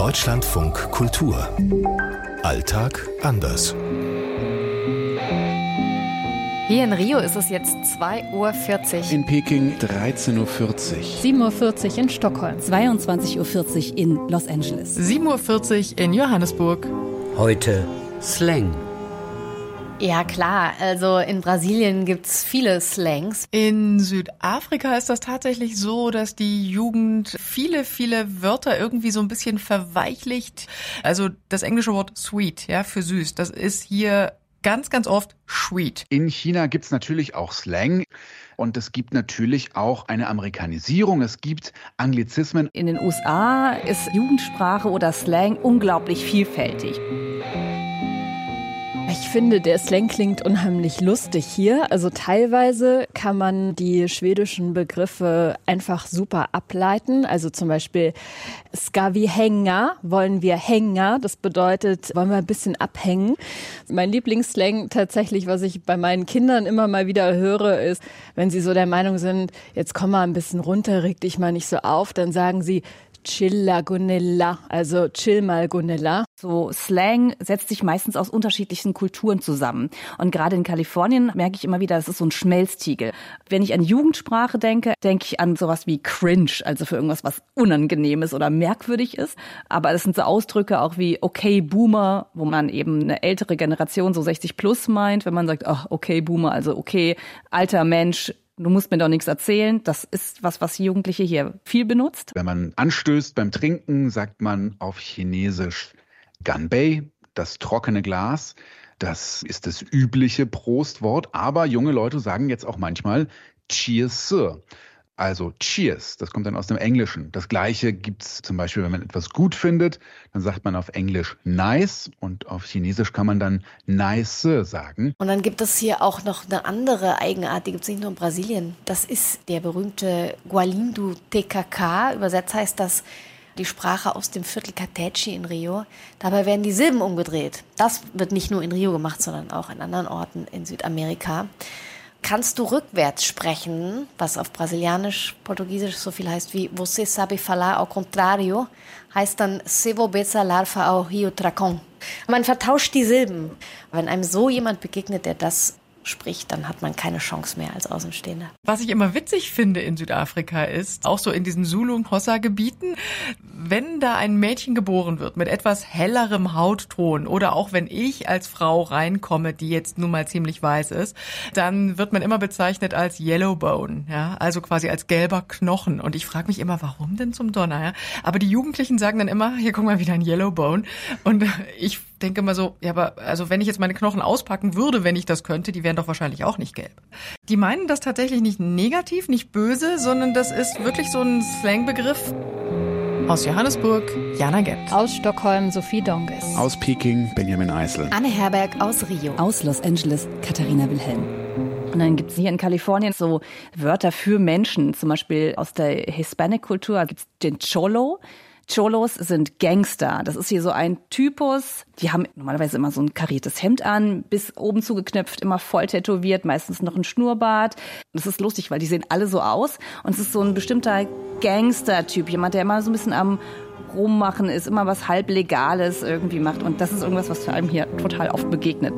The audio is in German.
Deutschlandfunk Kultur. Alltag anders. Hier in Rio ist es jetzt 2.40 Uhr. In Peking 13.40 Uhr. 7.40 Uhr in Stockholm. 22.40 Uhr in Los Angeles. 7.40 Uhr in Johannesburg. Heute Slang. Ja klar, also in Brasilien gibt's viele Slangs. In Südafrika ist das tatsächlich so, dass die Jugend viele, viele Wörter irgendwie so ein bisschen verweichlicht. Also das englische Wort sweet, ja, für süß, das ist hier ganz, ganz oft sweet. In China gibt's natürlich auch Slang. Und es gibt natürlich auch eine Amerikanisierung. Es gibt Anglizismen. In den USA ist Jugendsprache oder Slang unglaublich vielfältig. Finde, der Slang klingt unheimlich lustig hier. Also teilweise kann man die schwedischen Begriffe einfach super ableiten. Also zum Beispiel ska vi hänga, wollen wir Hänger. Das bedeutet, wollen wir ein bisschen abhängen. Mein Lieblingsslang tatsächlich, was ich bei meinen Kindern immer mal wieder höre, ist, wenn sie so der Meinung sind, jetzt komm mal ein bisschen runter, reg dich mal nicht so auf, dann sagen sie, Chilla Gunilla, also chill mal Gunilla. So Slang setzt sich meistens aus unterschiedlichen Kulturen zusammen. Und gerade in Kalifornien merke ich immer wieder, das ist so ein Schmelztiegel. Wenn ich an Jugendsprache denke, denke ich an sowas wie cringe, also für irgendwas, was unangenehm ist oder merkwürdig ist. Aber es sind so Ausdrücke auch wie okay Boomer, wo man eben eine ältere Generation, so 60 plus meint, wenn man sagt, ach, okay Boomer, also okay, alter Mensch, Du musst mir doch nichts erzählen. Das ist was, was Jugendliche hier viel benutzt. Wenn man anstößt beim Trinken, sagt man auf Chinesisch Ganbei, das trockene Glas. Das ist das übliche Prostwort. Aber junge Leute sagen jetzt auch manchmal Cheers. Also Cheers, das kommt dann aus dem Englischen. Das gleiche gibt's zum Beispiel, wenn man etwas gut findet, dann sagt man auf Englisch nice und auf Chinesisch kann man dann nice sagen. Und dann gibt es hier auch noch eine andere Eigenart, die gibt es nicht nur in Brasilien. Das ist der berühmte Gualindu TKK. Übersetzt heißt das die Sprache aus dem Viertel Catechi in Rio. Dabei werden die Silben umgedreht. Das wird nicht nur in Rio gemacht, sondern auch in anderen Orten in Südamerika. Kannst du rückwärts sprechen, was auf Brasilianisch, Portugiesisch so viel heißt wie Você sabe falar ao contrário, heißt dann Se vou larva ao rio Tracon. Man vertauscht die Silben. Wenn einem so jemand begegnet, der das spricht, dann hat man keine Chance mehr als Außenstehender. Was ich immer witzig finde in Südafrika ist, auch so in diesen Zulu- und Hossa-Gebieten, wenn da ein Mädchen geboren wird mit etwas hellerem Hautton oder auch wenn ich als Frau reinkomme, die jetzt nun mal ziemlich weiß ist, dann wird man immer bezeichnet als Yellowbone, ja, also quasi als gelber Knochen. Und ich frage mich immer, warum denn zum Donner? Ja? Aber die Jugendlichen sagen dann immer, hier guck mal wieder ein Yellowbone. Und ich denke mal so, ja, aber also wenn ich jetzt meine Knochen auspacken würde, wenn ich das könnte, die wären doch wahrscheinlich auch nicht gelb. Die meinen das tatsächlich nicht negativ, nicht böse, sondern das ist wirklich so ein Slangbegriff. Aus Johannesburg, Jana Gent. Aus Stockholm, Sophie Donges. Aus Peking, Benjamin Eisel. Anne Herberg aus Rio. Aus Los Angeles, Katharina Wilhelm. Und dann gibt es hier in Kalifornien so Wörter für Menschen, zum Beispiel aus der Hispanic-Kultur gibt es den Cholo. Cholos sind Gangster. Das ist hier so ein Typus. Die haben normalerweise immer so ein kariertes Hemd an, bis oben zugeknöpft, immer voll tätowiert, meistens noch ein Schnurrbart. Das ist lustig, weil die sehen alle so aus. Und es ist so ein bestimmter Gangster-Typ. Jemand, der immer so ein bisschen am rummachen ist, immer was halb Legales irgendwie macht. Und das ist irgendwas, was vor allem hier total oft begegnet.